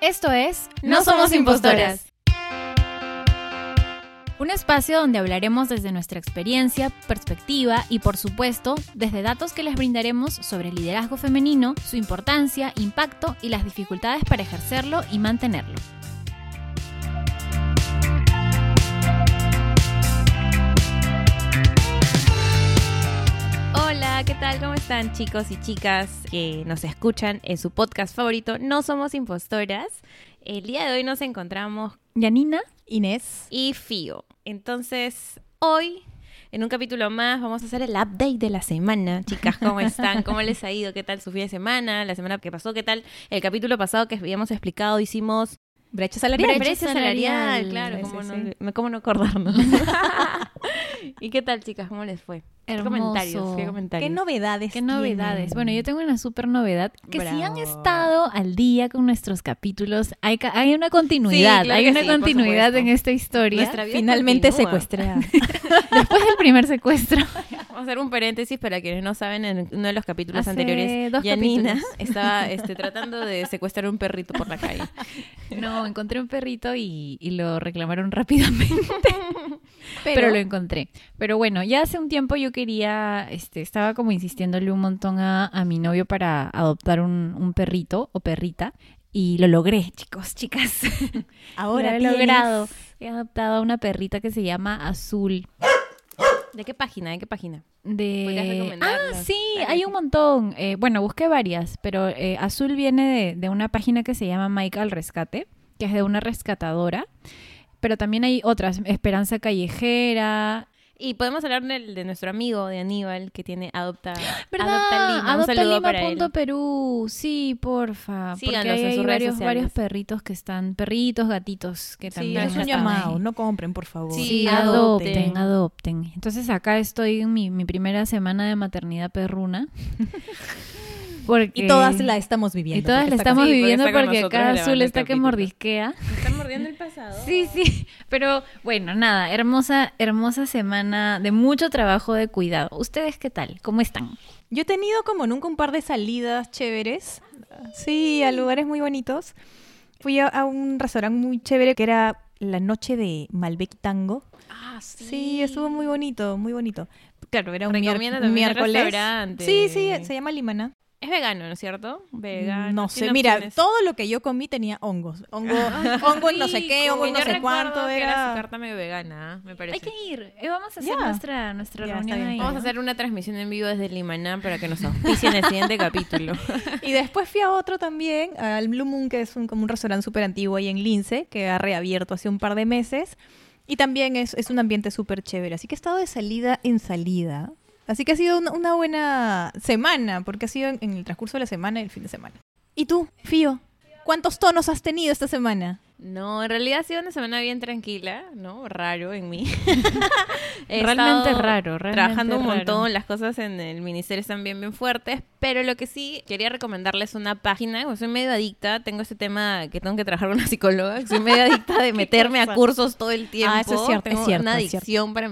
Esto es No Somos Impostoras. Un espacio donde hablaremos desde nuestra experiencia, perspectiva y por supuesto desde datos que les brindaremos sobre el liderazgo femenino, su importancia, impacto y las dificultades para ejercerlo y mantenerlo. Hola, ¿qué tal? ¿Cómo están chicos y chicas que nos escuchan en su podcast favorito? No somos impostoras. El día de hoy nos encontramos Yanina, Inés. y Fío. Entonces, hoy, en un capítulo más, vamos a hacer el update de la semana. Chicas, ¿cómo están? ¿Cómo les ha ido? ¿Qué tal su fin de semana? La semana que pasó, ¿qué tal? El capítulo pasado que habíamos explicado, hicimos Brecha salarial. brecha, salarial, salarial. claro, ¿cómo, sí, no, sí. me- ¿cómo no acordarnos? ¿Y qué tal, chicas? ¿Cómo les fue? ¿Qué Hermoso. comentarios? ¿Qué comentarios? ¿Qué novedades? ¿Qué novedades? tienen? Bueno, yo tengo una súper novedad. Que si han estado al día con nuestros capítulos, hay, ca- hay una continuidad. Sí, claro hay una sí, continuidad en esta historia. Nuestra vida Finalmente continúa. secuestrada. Después del primer secuestro. Vamos a hacer un paréntesis para quienes no saben, en uno de los capítulos Hace anteriores, dos Yanina capítulos. estaba este, tratando de secuestrar un perrito por la calle. No, encontré un perrito y, y lo reclamaron rápidamente. Pero, lo encontré. Pero bueno, ya hace un tiempo yo quería, este, estaba como insistiéndole un montón a, a mi novio para adoptar un, un perrito o perrita. Y lo logré, chicos, chicas. Ahora lo he tienes- logrado. He adoptado a una perrita que se llama Azul. ¿De qué página? ¿De qué página? De... ¿Podrías Ah, sí, hay un montón. Eh, bueno, busqué varias, pero eh, Azul viene de, de una página que se llama Mike al Rescate, que es de una rescatadora. Pero también hay otras, Esperanza Callejera. Y podemos hablar de, nuestro amigo, de Aníbal, que tiene Adopta, ¿Verdad? Adopta Lima. Un saludo para él. Adoptalima.perú. Sí, porfa. Síganos porque hay, en redes varios, sociales. varios perritos que están, perritos, gatitos, que Sí, también Es un llamado, ahí. no compren, por favor. Sí, Sí, adopten. adopten, adopten. Entonces acá estoy en mi, mi primera semana de maternidad perruna. Porque... Y todas la estamos viviendo. Y todas la está estamos Sí, viviendo está porque nosotros grabando Azul está que mordisquea. ¿Me están mordiendo el pasado? Sí, sí. Pero bueno, nada, hermosa, hermosa semana de mucho trabajo de cuidado. ¿Ustedes qué tal? ¿Cómo están? Yo he tenido como nunca un par de salidas chéveres. Sí, a lugares muy bonitos. Fui a, a un restaurante muy chévere que era la noche de Malbec Tango. Ah, Sí, estuvo muy bonito, muy bonito. Claro, era un, miércoles. Sí, sí, se llama Limana. Es vegano, ¿no es cierto? Vegano. No sé, mira, opciones. todo lo que yo comí tenía hongos. Hongo, hongo en no sé qué, hongo en no sé cuánto que era su era. carta medio vegana, ¿ah? me parece. Hay que ir. Eh, vamos a hacer nuestra, nuestra reunión ahí. Vamos a hacer una transmisión en vivo desde Limaná para que nos auspicien el siguiente capítulo. Y después fui a otro también, al Blue Moon, que es un, como un restaurante súper antiguo ahí en Lince, que ha reabierto hace un par de meses. Y también es, es un ambiente súper chévere. Así que he estado de salida en salida. Así que ha sido una, una buena semana, porque ha sido en, en el transcurso de la semana y el fin de semana. ¿Y tú, Fío? ¿Cuántos tonos has tenido esta semana? No, en realidad ha sido una semana bien tranquila, ¿no? Raro en mí. Realmente raro, realmente Trabajando un raro. montón, las cosas en el ministerio están bien, bien fuertes, pero lo que sí quería recomendarles una página, pues soy medio adicta, tengo este tema que tengo que trabajar con una psicóloga, soy medio adicta de meterme a cursos todo el tiempo. Ah, eso es cierto, tengo es cierto, una es cierto. adicción para...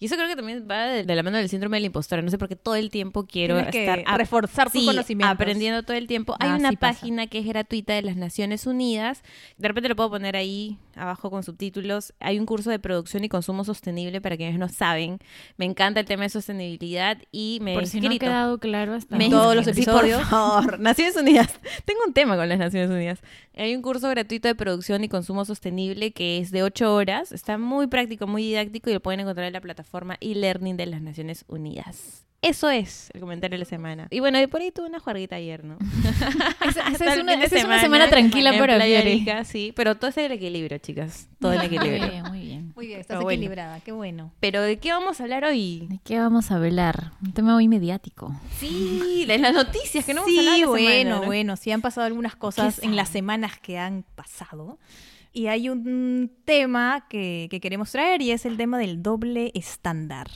Y eso creo que también va de, la mano del síndrome de la impostora, no sé por qué todo el tiempo quiero Tienes que estar... ap- reforzar tus Sí, conocimientos. aprendiendo todo el tiempo. Hay Ah, una sí página que es gratuita de las Naciones Unidas. De repente lo puedo poner ahí abajo con subtítulos. Hay un curso de producción y consumo sostenible para quienes no saben. Me encanta el tema de sostenibilidad y me Por he si no ha quedado claro hasta Me todos los episodios. Sí, por favor. Naciones Unidas. Tengo un tema con las Naciones Unidas. Hay un curso gratuito de producción y consumo sostenible que es de 8 horas. Está muy práctico, muy didáctico y lo pueden encontrar en la plataforma e-learning de las Naciones Unidas. Eso es el comentario de la semana. Y bueno, y por ahí tuve una juerguita ayer, ¿no? Esa, es el una, es semana tranquila para. Rica, sí, pero todo es el equilibrio, chicas. Todo el Muy equilibrio. bien, muy bien. Muy bien, estás bueno. equilibrada, qué bueno. Pero ¿de qué vamos a hablar hoy? ¿De qué vamos a hablar? Un tema muy mediático. Sí, de las noticias que no hemos sí, hablado la bueno, semana, ¿no? bueno, sí han pasado algunas cosas en las semanas que han pasado. Y hay un tema que, que queremos traer y es el tema del doble estándar.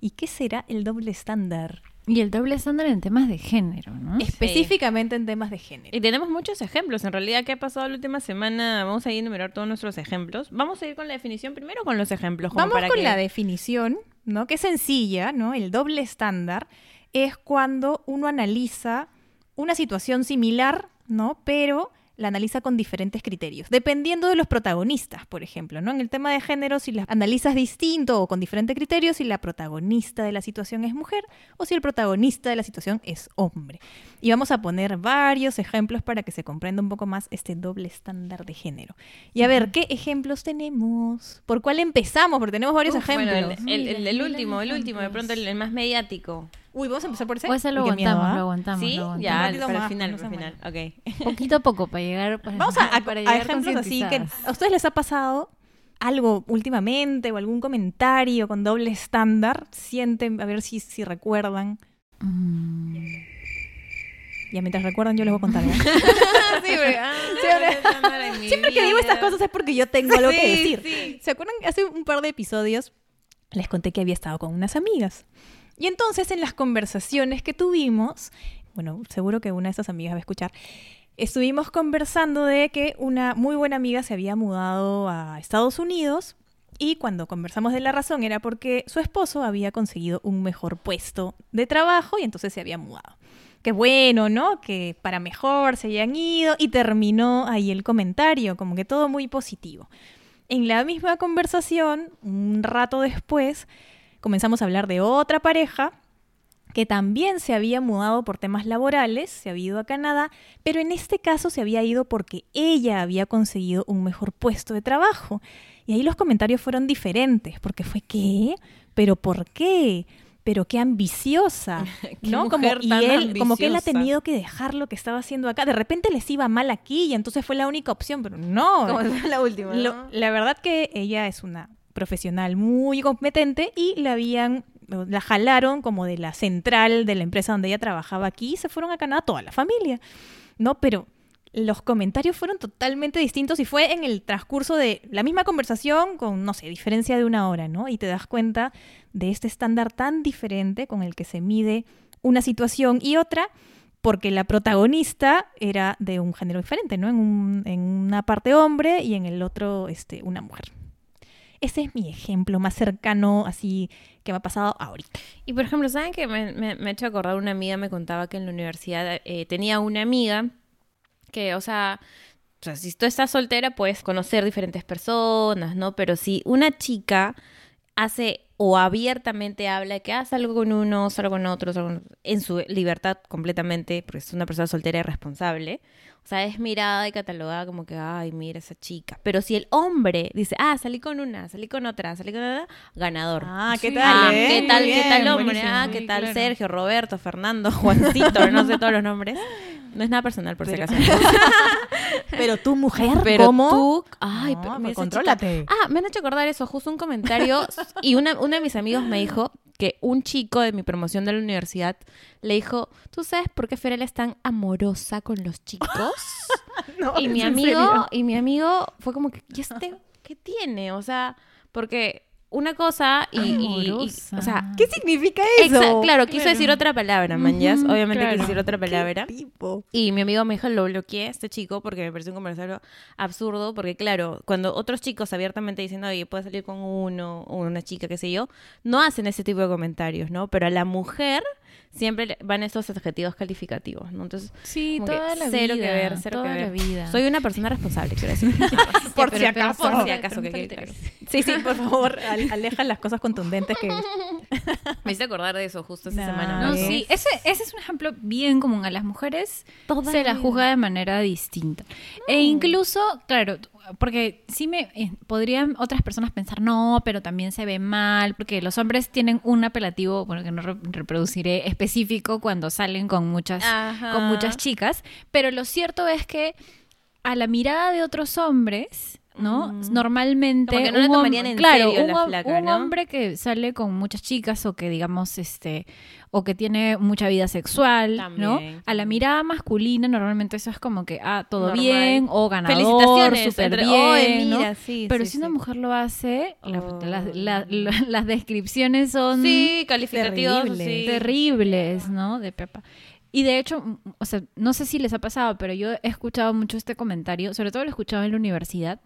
¿Y qué será el doble estándar? Y el doble estándar en temas de género, ¿no? Específicamente en temas de género. Y tenemos muchos ejemplos. En realidad, ¿qué ha pasado la última semana? Vamos a enumerar todos nuestros ejemplos. Vamos a ir con la definición primero con los ejemplos. Vamos para con que- la definición, ¿no? Que es sencilla, ¿no? El doble estándar es cuando uno analiza una situación similar, ¿no? Pero la analiza con diferentes criterios, dependiendo de los protagonistas, por ejemplo, ¿no? En el tema de género, si la analizas distinto o con diferentes criterios, si la protagonista de la situación es mujer o si el protagonista de la situación es hombre. Y vamos a poner varios ejemplos para que se comprenda un poco más este doble estándar de género. Y a ver, ¿qué ejemplos tenemos? ¿Por cuál empezamos? Porque tenemos varios Uf, bueno, ejemplos. el, el- el- el Mira, último, el último, de pronto el, el más mediático. Uy, vamos a empezar por ese. O ese lo Uy, qué miedo, aguantamos, ¿ah? lo aguantamos. ¿Sí? lo aguantamos. Ya, ratito para el más, final, no para el final. Ok. Poquito a poco para llegar. Para, Vamos a, a- para a llegar ejemplos así que a ustedes les ha pasado algo últimamente o algún comentario con doble estándar. Sienten, a ver si, si recuerdan. Mm. Ya mientras recuerdan yo les voy a contar. ¿eh? sí, ah, mi Siempre que digo estas cosas es porque yo tengo algo que Sí, decir. sí. ¿Se acuerdan? Hace un par de episodios les conté que había estado con unas amigas. Y entonces en las conversaciones que tuvimos, bueno, seguro que una de esas amigas va a escuchar, estuvimos conversando de que una muy buena amiga se había mudado a Estados Unidos y cuando conversamos de la razón era porque su esposo había conseguido un mejor puesto de trabajo y entonces se había mudado. Qué bueno, ¿no? Que para mejor se hayan ido y terminó ahí el comentario, como que todo muy positivo. En la misma conversación, un rato después, comenzamos a hablar de otra pareja que también se había mudado por temas laborales, se había ido a Canadá, pero en este caso se había ido porque ella había conseguido un mejor puesto de trabajo. Y ahí los comentarios fueron diferentes, porque fue ¿qué? ¿Pero por qué? Pero qué ambiciosa, Qué ¿no? Como, y como que él ha tenido que dejar lo que estaba haciendo acá. De repente les iba mal aquí y entonces fue la única opción, pero no. Como la última, la verdad que ella es una profesional muy competente y la habían la jalaron como de la central de la empresa donde ella trabajaba aquí y se fueron a Canadá toda la familia. No, pero los comentarios fueron totalmente distintos y fue en el transcurso de la misma conversación con, no sé, diferencia de una hora, ¿no? Y te das cuenta de este estándar tan diferente con el que se mide una situación y otra, porque la protagonista era de un género diferente, ¿no? En, un- en una parte hombre y en el otro este, una mujer. Ese es mi ejemplo más cercano, así, que me ha pasado ahorita. Y por ejemplo, ¿saben que me, ha hecho acordar? Una amiga me contaba que en la universidad eh, tenía una amiga que, o sea, si tú estás soltera puedes conocer diferentes personas, ¿no? Pero si una chica hace o abiertamente habla que hace algo con uno, salgo con otro, en su libertad completamente, porque es una persona soltera y responsable, o sea, es mirada y catalogada como que, ay, mira esa chica. Pero si el hombre dice, ah, salí con una, salí con otra, salí con otra, ganador. Ah, ¿qué Sí. tal? Ah, eh? ¿qué tal, qué tal hombre? buenísimo. Ah, ¿qué tal claro. Sergio, Roberto, Fernando, Juancito, no sé todos los nombres. No es nada personal, por Pero- si acaso. Pero tu mujer, Pero ¿cómo? tú, ay, No, pero contrólate. chica. Ah, me han hecho acordar eso, justo un comentario y una, uno de mis amigos me dijo que un chico de mi promoción de la universidad le dijo, ¿tú sabes por qué Ferel es tan amorosa con los chicos? No, y ¿es mi amigo, y mi amigo fue como que, ¿y este qué tiene? O sea, porque una cosa y, y- y- Amorosa. o sea, ¿Qué significa eso? claro, quiso Claro. decir otra palabra, manjas, Ujú, obviamente claro. quiso decir otra palabra. Y mi amigo me dijo, lo bloqueé a este chico porque me pareció un conversario absurdo, porque claro, cuando otros chicos abiertamente dicen, oye, puedes salir con uno o una chica, qué sé yo, no hacen ese tipo de comentarios, ¿no? Pero a la mujer siempre van esos adjetivos calificativos, ¿no? Entonces, Sí, como que toda la cero vida. que ver, cero toda que la ver. vida. soy una persona responsable, quiero decir. Por pero- si pero acaso. Por si acaso, que claro. Sí, sí, por favor, al- aleja las cosas contundentes que... Me hice acordar de eso justo esta Nah, semana. No, sí, ese, ese es un ejemplo bien común. A las mujeres Toda se la las vida. juzga de manera distinta. E incluso, claro, porque sí me eh, podrían otras personas pensar, no, pero también se ve mal, porque los hombres tienen un apelativo, bueno, que no re- reproduciré específico cuando salen con muchas, Ajá. con muchas chicas, pero lo cierto es que a la mirada de otros hombres, ¿no? Mm. Normalmente Como que no la un tomarían en claro, serio un, la flaca, un ¿no? hombre que sale con muchas chicas o que digamos este o que tiene mucha vida sexual, ¿no? También, A la mirada masculina normalmente eso es como que ah, todo Normal. bien o ganador, súper bien, "Oye, ¿no? mira, sí, Pero sí, si una sí". mujer lo hace, la- Oh. las, la- la- las descripciones son Sí, calificativos, Terrible. sí. terribles, ¿no? De Pepa. Y de hecho, mm, o sea, no sé si les ha pasado, pero yo he escuchado mucho este comentario, sobre todo lo he escuchado en la universidad,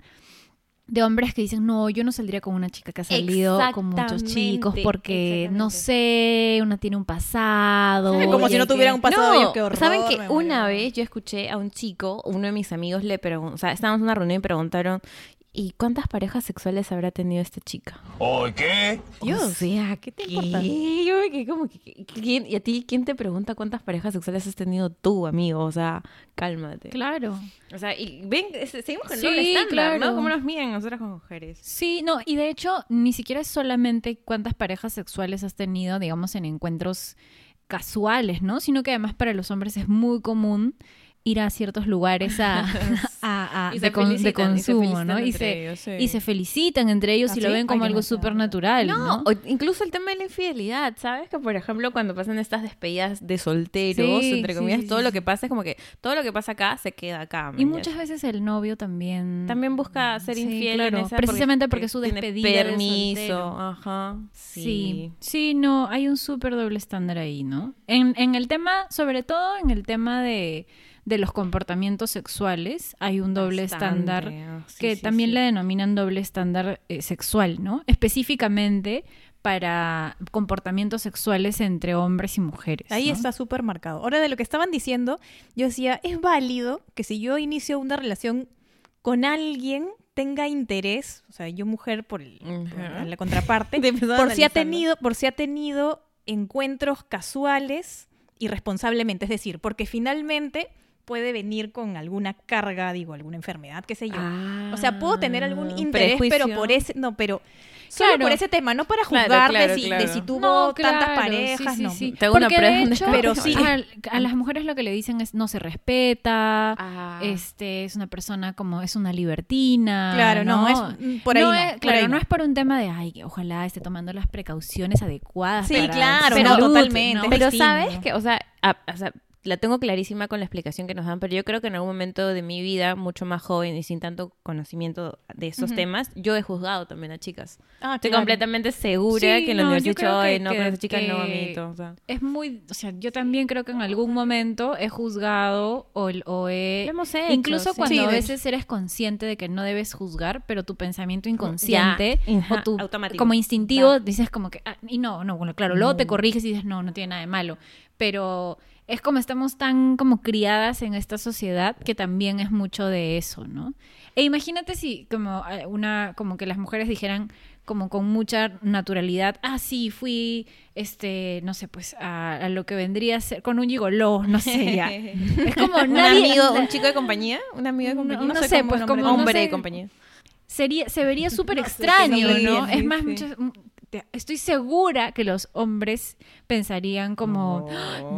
de hombres que dicen, no, yo no saldría con una chica que ha salido con muchos chicos porque, no sé, una tiene un pasado. Como si no tuviera un pasado. yo, qué horror, ¿Saben que una vez yo escuché a un chico, uno de mis amigos le preguntó, o sea, estábamos en una reunión y preguntaron, ¿y cuántas parejas sexuales habrá tenido esta chica? ¿Oh, qué? Dios. O sea, ¿qué te importa? Yo me quedé como que, ¿quién- ¿y a ti quién te pregunta cuántas parejas sexuales has tenido tú, amigo? O sea, cálmate. Claro. O sea, y ven, seguimos con el Sí, doble estándar, claro. ¿no? ¿Cómo nos miden nosotras como mujeres? Sí, no, y de hecho, ni siquiera es solamente cuántas parejas sexuales has tenido, digamos, en encuentros casuales, ¿no? Sino que además para los hombres es muy común ir a ciertos lugares a, a- de, con- y consumo, ¿no? Y se, ellos, sí. y se felicitan entre ellos ¿Ah, y lo sí? ven como Ay, algo súper natural, No, incluso el tema de la infidelidad, ¿sabes? Que por ejemplo cuando pasan estas despedidas de solteros, Sí, entre comillas, sí, todo lo que pasa es como que todo lo que pasa acá se queda acá. Y ¿me muchas veces el novio también... También busca ser infiel claro, en esa precisamente porque es su despedida de permiso, ajá. Sí, sí, no, hay un súper doble estándar ahí, ¿no? En, en el tema, sobre todo en el tema de, de los comportamientos sexuales, hay un doble Bastante, estándar sí, que sí, también sí. le denominan doble estándar eh, sexual, ¿no? Específicamente para comportamientos sexuales entre hombres y mujeres. Ahí ¿no? está súper marcado. Ahora, de lo que estaban diciendo, yo decía, es válido que si yo inicio una relación con alguien, tenga interés, o sea, yo mujer por, el- por la contraparte, por si ha tenido, por si ha tenido encuentros casuales irresponsablemente, es decir, porque finalmente puede venir con alguna carga, digo, alguna enfermedad, qué sé yo. o sea, puedo tener algún Ah, interés, pero por ese, no, pero solo Claro. por ese tema, no para juzgar claro, de, si, claro. de si tuvo No, tantas parejas, sí, sí, no. sí. Te hago una Porque prueba de hecho, Pero sí. a, a las mujeres lo que le dicen es no se respeta, Ah. este es una persona como es una libertina. Claro, no, es por ahí No no, es- por claro, ahí no. no. es por un tema de ay, que ojalá esté tomando las precauciones adecuadas. Sí, para claro, salud, totalmente. Pero sabes que, o sea, a- o sea, la tengo clarísima con la explicación que nos dan, pero yo creo que en algún momento de mi vida, mucho más joven y sin tanto conocimiento de estos Ujú. temas, yo he juzgado también a chicas. Ah, Estoy claro. completamente segura Sí, que en la no, universidad, "Ay, no, con esa chica no, que- amiguito", o sea. Es muy, o sea, yo también creo que en algún momento he juzgado o, o he... Lo hemos hecho, incluso sí. cuando Sí, a veces eres consciente de que no debes juzgar, pero tu pensamiento inconsciente Ya, o tu automático. como instintivo dices como que ah, y no, no, bueno, claro, luego te corriges y dices, "No, no tiene nada de malo", pero es como estamos tan como criadas en esta sociedad que también es mucho de eso, ¿no? E imagínate si como eh, una como que las mujeres dijeran como con mucha naturalidad, ah, sí, fui, este, no sé, pues, a, a lo que vendría a ser, con un gigoló, no sé, ya. Es como ¿Un nadie... amigo, un chico de compañía? ¿Un amigo de No, compañía? no sé sé, pues, como, no hombre sé, de compañía. sería, se vería súper No extraño, ¿no? es más, muchos- m- te- estoy segura que los hombres pensarían como,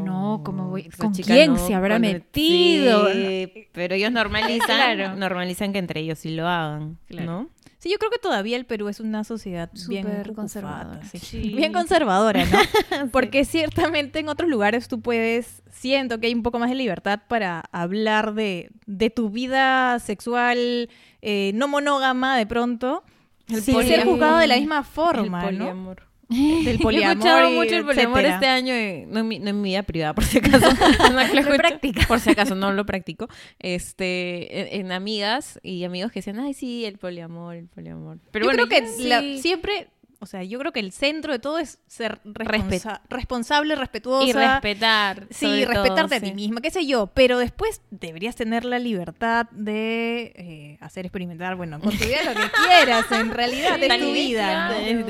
no, ¿cómo voy? esa ¿Con quién no, se habrá metido? Sí, pero ellos normalizan, Claro. normalizan que entre ellos sí lo hagan, Claro. ¿no? Sí, yo creo que todavía el Perú es una sociedad bien Súper cucufata, conservadora. sí. Sí. Bien conservadora, ¿no? Porque ciertamente en otros lugares tú puedes, siento que hay un poco más de libertad para hablar de, de tu vida sexual eh, no monógama de pronto, El sin ser poliamor. juzgado de la misma forma, el ¿no? poliamor. Del He poliamor escuchado y mucho el poliamor etcétera. este año, no, en mi, no en mi vida privada, por si acaso. No lo practica. Por si acaso, no lo practico. Este, en, en amigas y amigos que decían, ay, sí, el poliamor, el poliamor. Pero yo bueno, creo que la- siempre, o sea, yo creo que el centro de todo es ser responsa- Respet- responsable, respetuosa. y respetar. Sí, todo, respetarte a ti misma, qué sé yo, pero después deberías tener la libertad de eh, hacer experimentar, bueno, con tu vida lo que quieras, en realidad es tu vida. claro.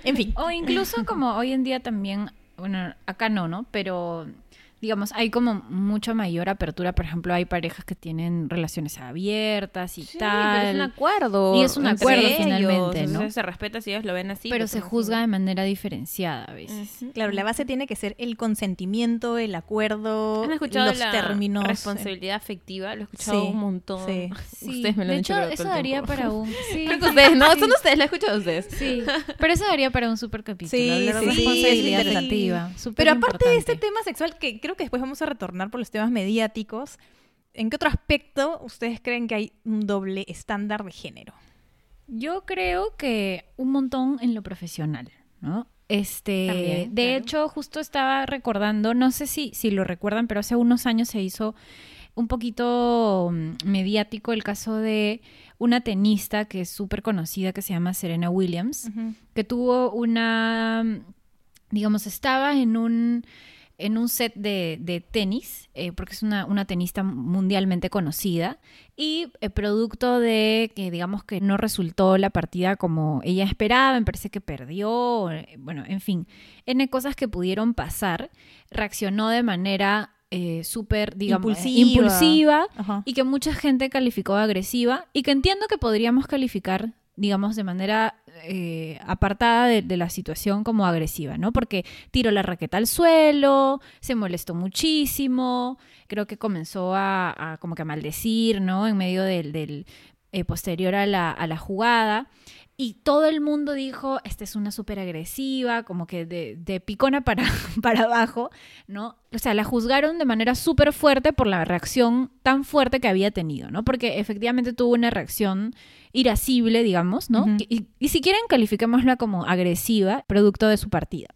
En fin, O incluso como hoy en día también, bueno, acá no, ¿no? Pero digamos, hay como mucha mayor apertura. Por ejemplo, hay parejas que tienen relaciones abiertas y Sí, tal. pero es un acuerdo. Y es un acuerdo ellos, finalmente, o sea, ¿no? se respeta si ellos lo ven así. pero lo se juzga así. de manera diferenciada a veces. Claro, la base tiene que ser el consentimiento, el acuerdo, ¿Han escuchado los la términos. eh. responsabilidad afectiva? Lo he escuchado Sí, un montón. sí. Ustedes me lo de han hecho, eso daría tiempo. para un... Sí, Creo que ustedes, ¿no? sí, Son ustedes, la he escuchado de ustedes. Sí, pero eso daría para un super capítulo. Sí, sí, responsabilidad sí, sí. afectiva. Pero aparte de este importante. tema sexual, que creo que después vamos a retornar por los temas mediáticos, ¿en qué otro aspecto ustedes creen que hay un doble estándar de género? Yo creo que un montón en lo profesional, ¿no? Este, También, de claro. hecho, justo estaba recordando, no sé si, si lo recuerdan, pero hace unos años se hizo un poquito mm, mediático el caso de una tenista que es súper conocida que se llama Serena Williams, que tuvo una, digamos, estaba en un en un set de, tenis, eh, porque es una, tenista mundialmente conocida, y el producto de que digamos que no resultó la partida como ella esperaba, me parece que perdió, eh, bueno, en fin, N cosas que pudieron pasar, reaccionó de manera eh, súper, digamos, impulsiva, y que mucha gente calificó agresiva, y que entiendo que podríamos calificar digamos, de manera eh, apartada de, la situación como agresiva, ¿no? Porque tiró la raqueta al suelo, se molestó muchísimo, creo que comenzó a, como que a maldecir, ¿no? En medio del, eh, posterior a la, a la jugada. Y todo el mundo dijo, esta es una súper agresiva, como que de, picona para, para abajo, ¿no? O sea, la juzgaron de manera súper fuerte por la reacción tan fuerte que había tenido, ¿no? Porque efectivamente tuvo una reacción irascible, digamos, ¿no? y, y, si quieren, califiquémosla como agresiva, producto de su partida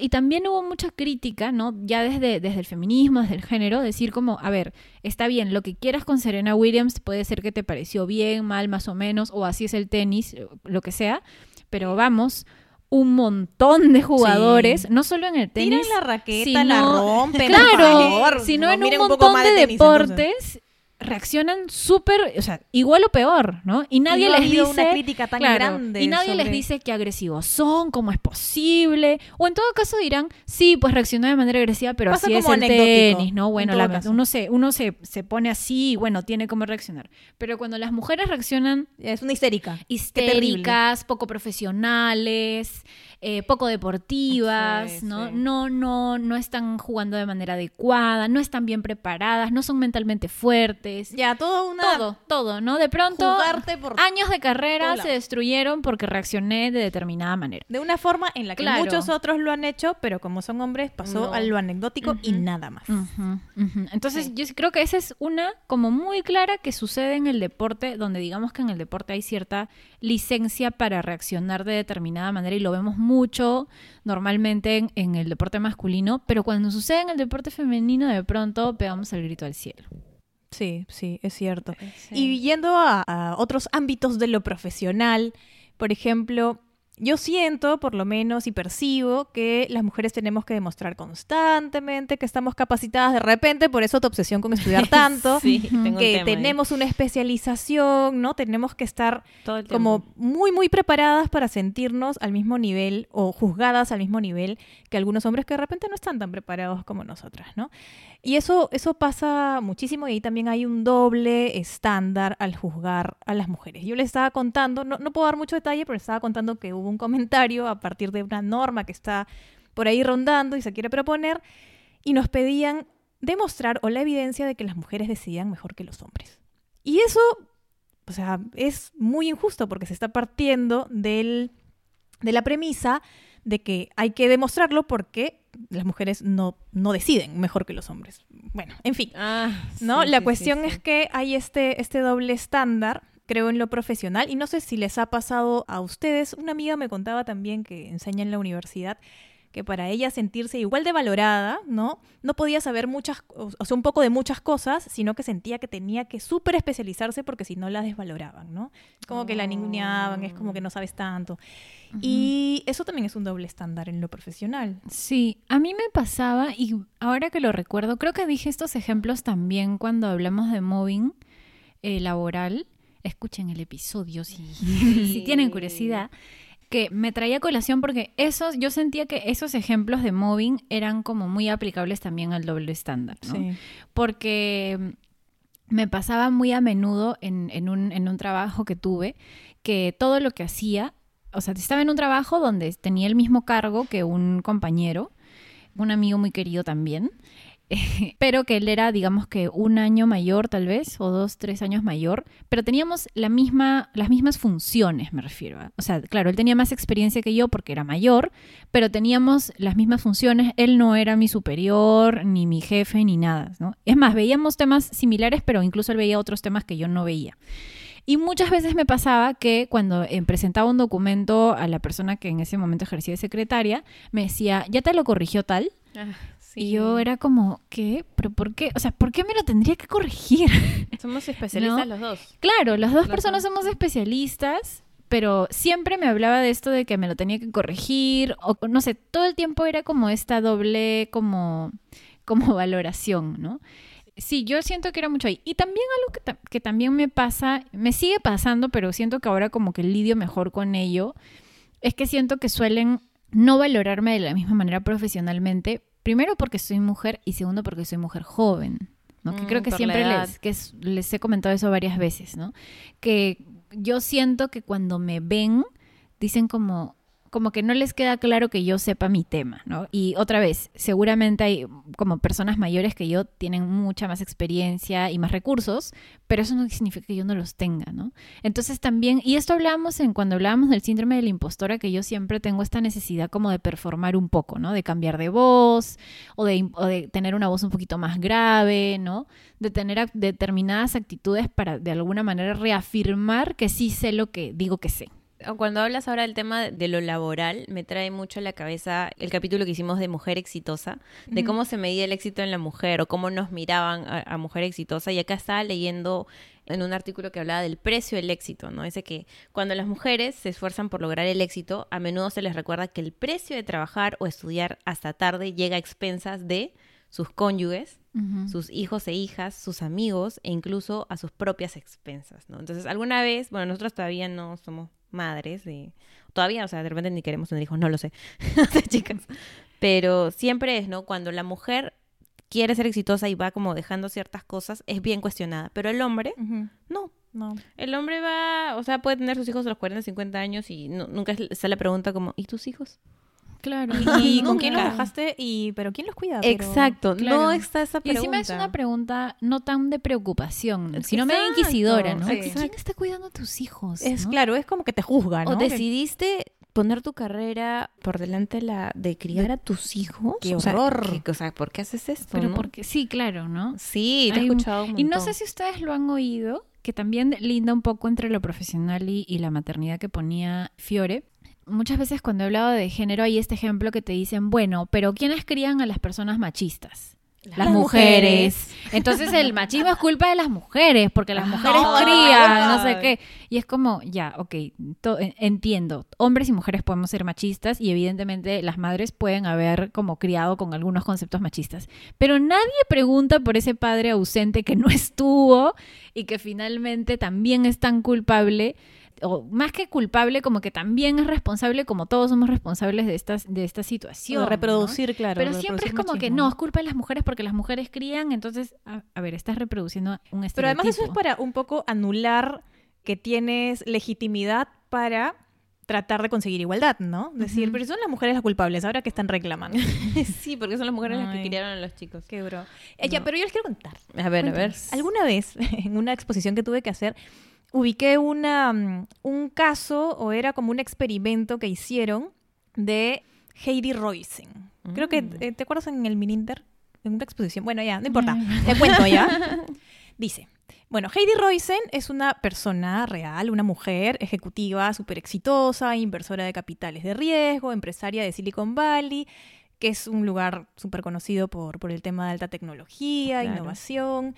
y también hubo mucha crítica, ¿no? Ya desde, desde el feminismo, desde el género, decir como, a ver, está bien, lo que quieras con Serena Williams puede ser que te pareció bien, mal, más o menos, o así es el tenis, lo que sea, pero vamos, un montón de jugadores, no solo en el tenis. Tiran la raqueta, la rompen. Claro, sino en un montón de, deportes reaccionan súper, o sea, igual o peor, ¿no? Y nadie les dice una crítica tan grande y nadie les dice qué agresivos son, cómo es posible, o en todo caso dirán, sí, pues reaccionó de manera agresiva, pero así es el tenis, ¿no? Bueno, la, uno se uno se, se pone así y bueno, tiene cómo reaccionar. Pero cuando las mujeres reaccionan es una histérica, histéricas, poco profesionales, eh, poco deportivas, ¿no? No, no, no están jugando de manera adecuada, no están bien preparadas, no son mentalmente fuertes. Ya, todo una... Todo, todo, ¿no? De pronto, años de carrera se destruyeron porque reaccioné de determinada manera. De una forma en la que muchos otros lo han hecho, pero como son hombres, pasó a lo anecdótico y nada más. Entonces, yo creo que esa es una como muy clara que sucede en el deporte, donde digamos que en el deporte hay cierta licencia para reaccionar de determinada manera y lo vemos mucho normalmente en, el deporte masculino, pero cuando sucede en el deporte femenino de pronto pegamos el grito al cielo. Sí, sí, es cierto. Eh, y yendo a otros ámbitos de lo profesional, por ejemplo, yo siento, por lo menos, y percibo que las mujeres tenemos que demostrar constantemente que estamos capacitadas de repente, por eso tu obsesión con estudiar tanto, que tenemos una especialización, ¿no? Tenemos que estar como muy, muy preparadas para sentirnos al mismo nivel o juzgadas al mismo nivel que algunos hombres que de repente no están tan preparados como nosotras, ¿no? Y eso, eso pasa muchísimo y ahí también hay un doble estándar al juzgar a las mujeres. Yo les estaba contando, no, no puedo dar mucho detalle, pero les estaba contando que hubo un comentario a partir de una norma que está por ahí rondando y se quiere proponer y nos pedían demostrar o la evidencia de que las mujeres decidían mejor que los hombres. Y eso, o sea, es muy injusto porque se está partiendo del, de la premisa de que hay que demostrarlo porque las mujeres no, no deciden mejor que los hombres. Bueno, en fin. Ah, ¿no? la cuestión es que hay este, este doble estándar, creo, en lo profesional. Y no sé si les ha pasado a ustedes. Una amiga me contaba también que enseña en la universidad que para ella sentirse igual de valorada, ¿no? No podía saber muchas, o sea, un poco de muchas cosas, sino que sentía que tenía que súper especializarse porque si no la desvaloraban, ¿no? Como que la ninguneaban, es como que no sabes tanto. Y eso también es un doble estándar en lo profesional. Sí, a mí me pasaba, y ahora que lo recuerdo, creo que dije estos ejemplos también cuando hablamos de mobbing eh, laboral. Escuchen el episodio si, si tienen curiosidad que me traía colación porque esos, yo sentía que esos ejemplos de mobbing eran como muy aplicables también al doble estándar, ¿no? Porque me pasaba muy a menudo en, en, un, en un trabajo que tuve que todo lo que hacía, o sea, estaba en un trabajo donde tenía el mismo cargo que un compañero, un amigo muy querido también, pero que él era, digamos que un año mayor tal vez, o dos, tres años mayor, pero teníamos la misma, las mismas funciones, me refiero. O sea, claro, él tenía más experiencia que yo porque era mayor, pero teníamos las mismas funciones. Él no era mi superior, ni mi jefe, ni nada, ¿no? Es más, veíamos temas similares, pero incluso él veía otros temas que yo no veía. Y muchas veces me pasaba que cuando eh, presentaba un documento a la persona que en ese momento ejercía de secretaria, me decía, ¿ya te lo corrigió tal? Ah, Y yo era como, ¿qué? ¿Pero por qué? O sea, ¿por qué me lo tendría que corregir? Somos especialistas ¿No? los dos. Claro, las dos personas dos. somos especialistas, pero siempre me hablaba de esto de que me lo tenía que corregir, o no sé, todo el tiempo era como esta doble, como, como valoración, ¿no? Sí, yo siento que era mucho ahí. Y también algo que, ta- que también me pasa, me sigue pasando, pero siento que ahora como que lidio mejor con ello, es que siento que suelen no valorarme de la misma manera profesionalmente, primero porque soy mujer y segundo porque soy mujer joven, ¿no? Que Mm, creo que por la siempre les, que es- les he comentado eso varias veces, ¿no? Que yo siento que cuando me ven, dicen como, como que no les queda claro que yo sepa mi tema, ¿no? Y otra vez, seguramente hay como personas mayores que yo tienen mucha más experiencia y más recursos, pero eso no significa que yo no los tenga, ¿no? Entonces también, y esto hablábamos en cuando hablábamos del síndrome de la impostora, que yo siempre tengo esta necesidad como de performar un poco, ¿no? De cambiar de voz o de, o de tener una voz un poquito más grave, ¿no? De tener determinadas actitudes para de alguna manera reafirmar que sí sé lo que digo que sé. Cuando hablas ahora del tema de lo laboral, me trae mucho a la cabeza el capítulo que hicimos de mujer exitosa, de cómo se medía el éxito en la mujer o cómo nos miraban a, a mujer exitosa. Y acá estaba leyendo en un artículo que hablaba del precio del éxito, ¿no? Ese que cuando las mujeres se esfuerzan por lograr el éxito, a menudo se les recuerda que el precio de trabajar o estudiar hasta tarde llega a expensas de sus cónyuges, sus hijos e hijas, sus amigos e incluso a sus propias expensas, ¿no? Entonces, alguna vez, bueno, nosotros todavía no somos madres, de, todavía, o sea, de repente ni queremos tener hijos, no lo sé, chicas, pero siempre es, ¿no? Cuando la mujer quiere ser exitosa y va como dejando ciertas cosas, es bien cuestionada, pero el hombre, no. No. El hombre va, o sea, puede tener sus hijos a los 40, 50 años y no- nunca está la pregunta como, ¿y tus hijos? Claro. ¿Y con quién los dejaste? Y, ¿Pero quién los cuida? Pero- Exacto, claro. no está esa Y pregunta. encima es una pregunta no tan de preocupación, sino medio inquisidora, ¿no? sí. ¿Quién está cuidando a tus hijos? Es no? claro, es como que te juzga, ¿no? O decidiste poner tu carrera por delante de la de criar a tus hijos. Qué O sea, horror. ¿qué- o sea, ¿por qué haces esto? Pero no? porque sí, claro, ¿no? Sí, te he un- escuchado un Y no sé si ustedes lo han oído, que también linda un poco entre lo profesional y, y la maternidad que ponía Fiore. Muchas veces cuando he hablado de género hay este ejemplo que te dicen, bueno, pero ¿quiénes crían a las personas machistas? Las, Las mujeres. Entonces el machismo es culpa de las mujeres, porque las mujeres Ay. crían, no sé qué. Y es como, ya, ok, entiendo. Hombres y mujeres podemos ser machistas y evidentemente las madres pueden haber como criado con algunos conceptos machistas. Pero nadie pregunta por ese padre ausente que no estuvo y que finalmente también es tan culpable o más que culpable, como que también es responsable, como todos somos responsables de estas de esta situación. O reproducir, claro. Pero siempre es como que no, es culpa de las mujeres porque las mujeres crían, entonces, a, a ver, estás reproduciendo un estereotipo. Pero además eso es para un poco anular que tienes legitimidad para tratar de conseguir igualdad, ¿no? Decir, Ujú. pero son las mujeres las culpables, ahora que están reclamando. sí, porque son las mujeres las que criaron a los chicos. Qué bro. Eh, ya, pero yo les quiero contar. A ver, a ver. Alguna vez, en una exposición que tuve que hacer, ubiqué una, mm, un caso, o era como un experimento que hicieron de Heidi Roizen. Creo que, Mm. eh, ¿te acuerdas en el Mininter? En una exposición. Bueno, ya, no importa. Te cuento ya. Dice, bueno, Heidi Roizen es una persona real, una mujer ejecutiva súper exitosa, inversora de capitales de riesgo, empresaria de Silicon Valley, que es un lugar súper conocido por, por el tema de alta tecnología, Claro. innovación.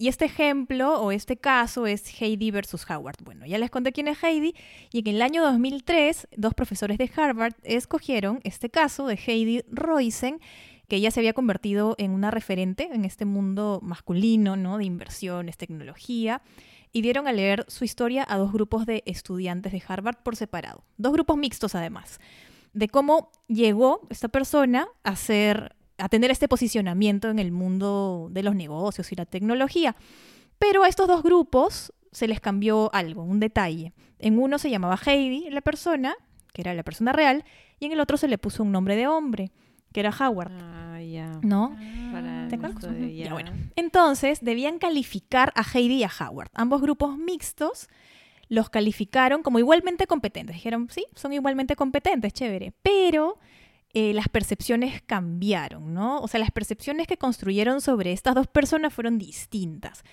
Y este ejemplo o este caso es Heidi versus Howard. Bueno, ya les conté quién es Heidi y en el año 2003 dos profesores de Harvard escogieron este caso de Heidi Roizen que ella se había convertido en una referente en este mundo masculino, ¿no? De inversiones, tecnología, y dieron a leer su historia a dos grupos de estudiantes de Harvard por separado. Dos grupos mixtos además, de cómo llegó esta persona a ser a tener este posicionamiento en el mundo de los negocios y la tecnología. Pero a estos dos grupos se les cambió algo, un detalle. En uno se llamaba Heidi, la persona, que era la persona real, y en el otro se le puso un nombre de hombre, que era Howard, Ah, ya. ¿no? ¿Te acuerdas? ya. bueno. Entonces, debían calificar a Heidi y a Howard. Ambos grupos mixtos los calificaron como igualmente competentes. Dijeron, sí, son igualmente competentes, chévere. Pero eh, las percepciones cambiaron, ¿no? O sea, las percepciones que construyeron sobre estas dos personas fueron distintas.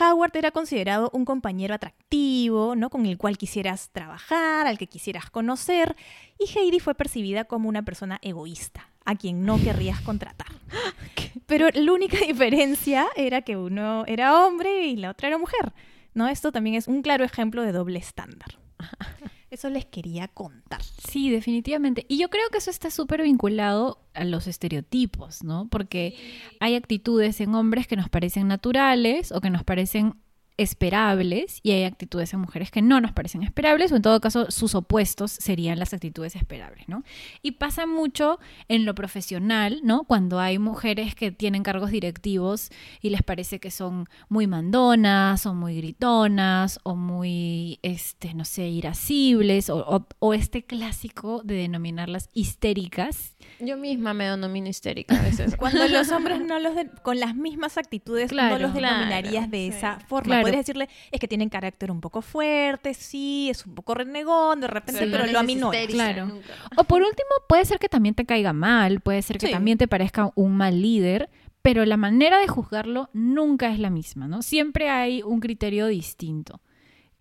Howard era considerado un compañero atractivo, ¿no? Con el cual quisieras trabajar, al que quisieras conocer, y Heidi fue percibida como una persona egoísta, a quien no querrías contratar. Pero la única diferencia era que uno era hombre y la otra era mujer. ¿no? Esto también es un claro ejemplo de doble estándar. Eso les quería contar. Sí, definitivamente. Y yo creo que eso está súper vinculado a los estereotipos, ¿no? Porque hay actitudes en hombres que nos parecen naturales o que nos parecen esperables y hay actitudes en mujeres que no nos parecen esperables o en todo caso sus opuestos serían las actitudes esperables, ¿no? Y pasa mucho en lo profesional, ¿no? Cuando hay mujeres que tienen cargos directivos y les parece que son muy mandonas o muy gritonas o muy, este, no sé, irascibles o, o, este clásico de denominarlas histéricas. Yo misma me denomino histérica a veces. Cuando los hombres no los con las mismas actitudes no los denominarías de esa forma puedes decirle, es que tienen carácter un poco fuerte, sí, es un poco renegón de repente, pero, lo a mí no. Claro. O por último, puede ser que también te caiga mal, puede ser que también te parezca un mal líder, pero la manera de juzgarlo nunca es la misma, ¿no? Siempre hay un criterio distinto.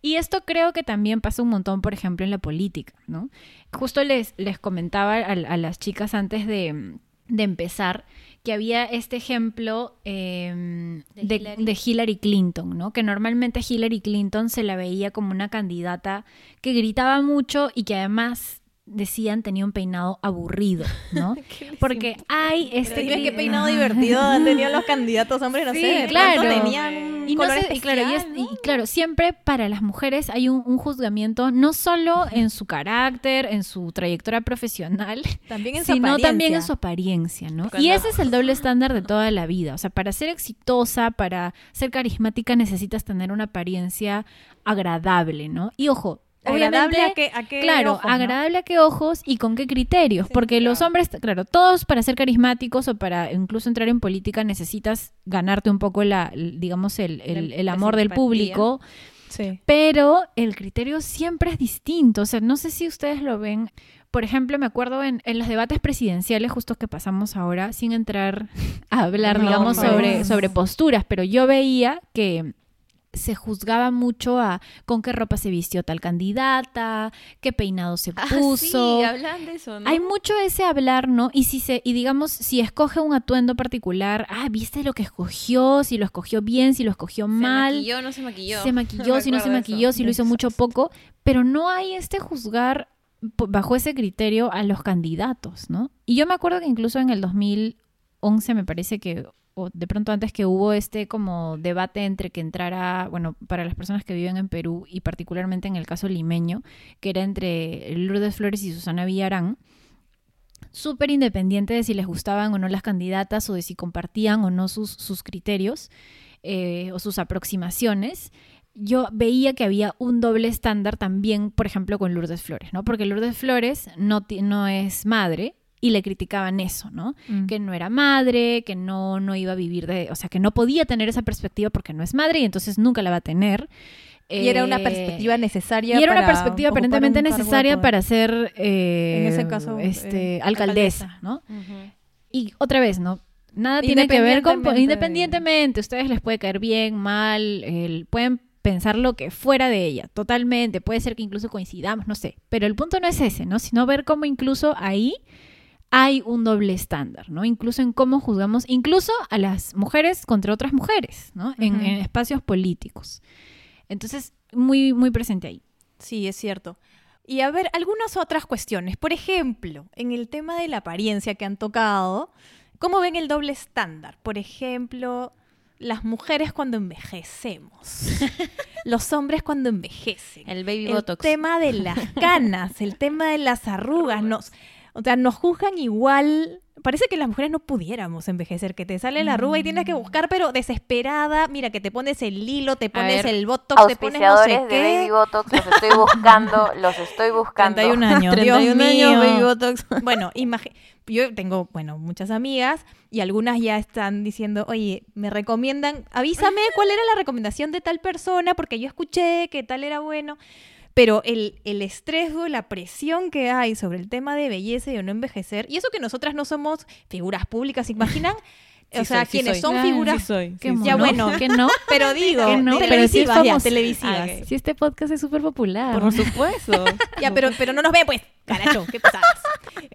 Y esto creo que también pasa un montón, por ejemplo, en la política, ¿no? Justo les, les comentaba a, las chicas antes de, de empezar que había este ejemplo em, de, Hillary. Clinton, ¿no? Que normalmente Hillary Clinton se la veía como una candidata que gritaba mucho y que además decían tenía un peinado aburrido, ¿no? Porque hay este... Pero qué peinado divertido han tenido los candidatos hombres, no sí, sé, claro. tenían y, claro, y, claro, siempre para las mujeres hay un, juzgamiento no solo en su carácter, en su trayectoria profesional, también en su sino también en su apariencia, ¿no? Y ese es el doble estándar de toda la vida, o sea, para ser exitosa, para ser carismática necesitas tener una apariencia agradable, ¿no? Y ojo, agradable a qué, a qué claro ojos, agradable a qué ojos y con qué criterios porque los hombres claro todos para ser carismáticos o para incluso entrar en política necesitas ganarte un poco la digamos el, el, amor del público sí. pero el criterio siempre es distinto o sea no sé si ustedes lo ven por ejemplo, me acuerdo en, en los debates presidenciales justos que pasamos ahora, sin entrar a hablar, digamos, sobre, sobre posturas, pero yo veía que se juzgaba mucho a con qué ropa se vistió tal candidata, qué peinado se ah, puso. sí, hablan de eso, ¿no? Hay mucho ese hablar, ¿no? Y si se y digamos si escoge un atuendo particular, ah, ¿viste lo que escogió? Si lo escogió bien, si lo escogió mal. Se maquilló, no se maquilló. Se maquilló, si no se maquilló, si lo hizo mucho poco, pero no hay este juzgar bajo ese criterio a los candidatos, ¿no? Y yo me acuerdo que incluso en el 2011 me parece que o de pronto antes que hubo este como debate entre que entrara, bueno, para las personas que viven en Perú y particularmente en el caso limeño, que era entre Lourdes Flores y Susana Villarán, súper independiente de si les gustaban o no las candidatas o de si compartían o no sus, sus criterios eh, o sus aproximaciones, yo veía que había un doble estándar también, por ejemplo, con Lourdes Flores, ¿no? Porque Lourdes Flores no, no es madre, y le criticaban eso, ¿no? Mm. Que no era madre, que no, no iba a vivir de, o sea, que no podía tener esa perspectiva porque no es madre y entonces nunca la va a tener. Y era una eh, perspectiva necesaria. Y era una perspectiva aparentemente necesaria para ser, eh, en ese caso, este, eh, alcaldesa, ¿no? Y otra vez, ¿no? Nada tiene que ver con independientemente, ustedes les puede caer bien, mal, pueden pensar lo que fuera de ella, totalmente, puede ser que incluso coincidamos, no sé, pero el punto no es ese, ¿no? Sino ver cómo incluso ahí hay un doble estándar, ¿no? Incluso en cómo juzgamos, incluso a las mujeres contra otras mujeres, ¿no? en, espacios políticos. Entonces, muy, muy presente ahí. Sí, es cierto. Y a ver, algunas otras cuestiones. Por ejemplo, en el tema de la apariencia que han tocado, ¿cómo ven el doble estándar? Por ejemplo, las mujeres cuando envejecemos, los hombres cuando envejecen. El baby botox. El tema de las canas, el tema de las arrugas, nos o sea, nos juzgan igual. Parece que las mujeres no pudiéramos envejecer, que te sale la arruga y tienes que mm. buscar, pero desesperada. Mira, que te pones el hilo, te pones el botox, te pones no sé qué. de baby botox, los estoy buscando, los estoy buscando. 31 años, 31 años, baby botox. Bueno, yo tengo, bueno, muchas amigas y algunas ya están diciendo, oye, me recomiendan, avísame cuál era la recomendación de tal persona porque yo escuché que tal era bueno. Pero el, el estrés o la presión que hay sobre el tema de belleza y de no envejecer, y eso que nosotras no somos figuras públicas, ¿se imaginan? o sea, quienes son figuras. Sí soy, ya bueno, que no, pero digo, que no, televisivas, pero televisivas. Ah, Si este podcast es súper popular. Por supuesto. ya, pero, pero no nos ve, pues. caracho, ¿qué pasadas?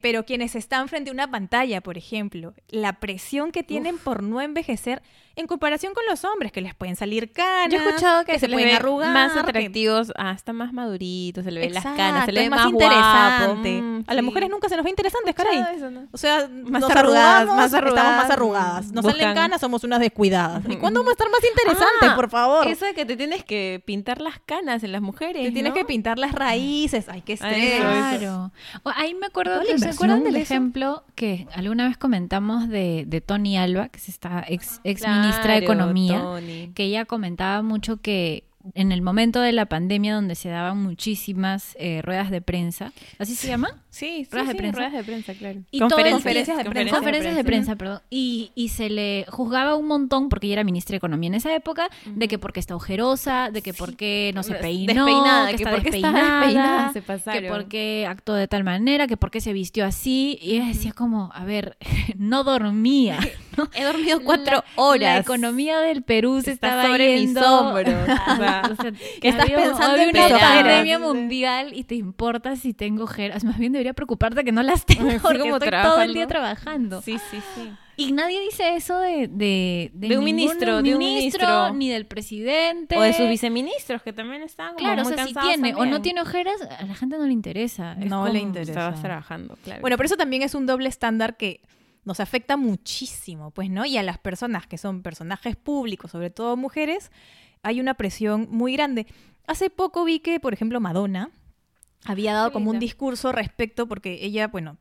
Pero quienes están frente a una pantalla, por ejemplo, la presión que tienen por no envejecer en comparación con los hombres, que les pueden salir canas, Yo he escuchado que, que se, se les pueden ve arrugar, más que- atractivos, ah, están más maduritos, se le ven las canas, se le ve más, más, interesante. guapo. Mm, a las sí. mujeres nunca se nos ve interesantes, caray. Eso, ¿no? O sea, Más nos arrugadas, arrugamos, más estamos más arrugadas, arrugadas. Nos salen canas, somos unas descuidadas. ¿Y cuándo vamos a estar más interesantes, Ah, por favor? Eso de que te tienes que pintar las canas en las mujeres. Te tienes ¿no? que pintar las raíces. Ay, qué estrés. Claro. O- ahí me acuerdo, ¿se acuerdan del de ejemplo que alguna vez comentamos de, de Tony Alba, que es esta ex, ex ministra de Economía, Tony. que ella comentaba mucho que en el momento de la pandemia donde se daban muchísimas eh, ruedas de prensa, ¿así se llama? Sí, sí, Ruedas de sí, prensa. ruedas de prensa, claro. Y Conferencias de prensa. Conferencias de prensa, perdón. Y, y se le juzgaba un montón, porque ella era ministra de Economía en esa época, de que porque está ojerosa, de que porque no se peinó, Despeinada, que, que está porque está despeinada, despeinada, se que pasaron. porque actuó de tal manera, que porque se vistió así. Y ella decía como, a ver, no dormía. ¿no? He dormido cuatro La- horas. La economía del Perú se Está estaba sobre mis hombros, o sea, O sea, ¿qué estás había- pensando en una pandemia mundial y te importa si tengo ojeras. Más bien debería preocuparte que no las tengo Sí, porque como estoy todo el trabajando. día trabajando. Sí, sí, sí. Y nadie dice eso de, de, De un ningún ministro, de un ministro. ni del presidente. O de sus viceministros, que también están como Claro, o muy sea, si tiene o también. no tiene ojeras, a la gente no le interesa. Es No le como- interesa. Estabas trabajando, claro. Bueno, pero eso también es un doble estándar que nos afecta muchísimo, pues, ¿no? Y a las personas que son personajes públicos, sobre todo mujeres, hay una presión muy grande. Hace poco vi que, por ejemplo, Madonna había dado como un discurso respecto, porque ella, bueno,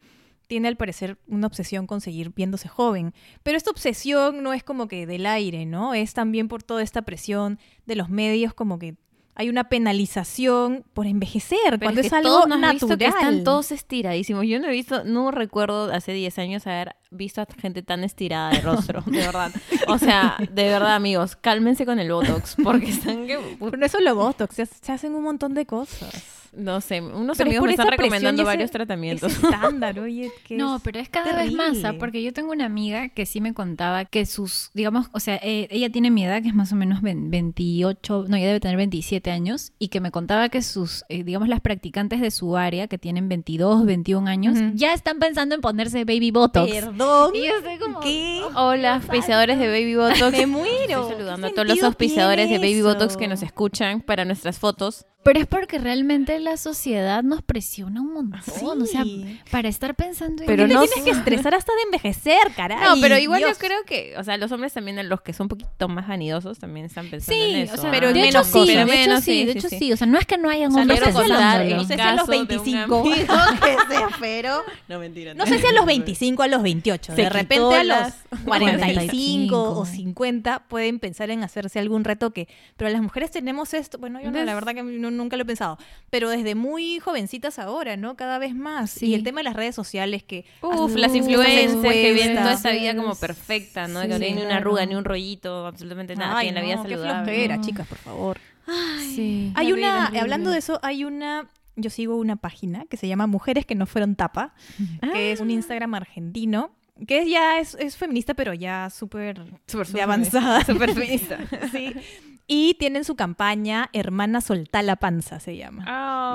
tiene al parecer una obsesión con seguir viéndose joven. Pero esta obsesión no es como que del aire, ¿no? Es también por toda esta presión de los medios, como que hay una penalización por envejecer, Pero cuando es, que algo todos nos has natural. visto que están todos estiradísimos. Yo no he visto, no recuerdo hace 10 años haber visto a gente tan estirada de rostro, de verdad. O sea, de verdad, amigos, cálmense con el Botox, porque están que... Pero no es solo Botox, se hacen un montón de cosas. No sé, unos Pero amigos me están recomendando ese- varios tratamientos. Ese estándar, oye, que No, es pero es cada vez más, ¿ah? porque yo tengo una amiga que sí me contaba que sus, digamos, o sea, eh, ella tiene mi edad, que es más o menos ven- 28, no, ella debe tener 27 años, y que me contaba que sus, eh, digamos, las practicantes de su área, que tienen 22, 21 años, ya están pensando en ponerse baby botox. Perdón. Y yo estoy como, ¿Qué? Hola, auspiciadores de Baby Botox. Me muero. Estoy saludando a ¿Qué todos los auspiciadores de Baby Botox que nos escuchan para nuestras fotos. Pero es porque realmente la sociedad nos presiona un montón, o sea, para estar pensando en Pero Pero no tienes que estresar hasta de envejecer, caray. No, pero igual Dios. yo creo que, o sea, los hombres también, los que son un poquito más vanidosos, también están pensando Sí, en eso. o sea, ¿ah? pero de menos hecho sí, cosas. de Pero hecho menos, sí, sí, de hecho sí. sí, o sea, no es que no hayan O sea, no hombres sé si a los- pensándolo. no sé si a los de un 25, amigo. que sea, pero... No, mentira. No sé si a los 25 a los 28. Se de repente a los las 45 o 45. 50 pueden pensar en hacerse algún retoque. Pero las mujeres tenemos esto, bueno, yo no, la verdad que no- nunca lo he pensado. Pero desde muy jovencitas ahora, ¿no? Cada vez más. Sí. Y el tema de las redes sociales que... Uf, las estas influencers que vienen toda esta vida como perfecta, ¿no? que no ni una arruga, ni un rollito, absolutamente nada. Ay, tienen la vida no, qué saludable. flojera, No. chicas, por favor. Sí. Hay una, hablando de eso, hay una, yo sigo una página que se llama Mujeres que no fueron tapa, que es un Instagram argentino, que ya es, es feminista, pero ya súper avanzada. Súper feminista. sí. Y tienen su campaña Hermana Soltá la Panza, se llama.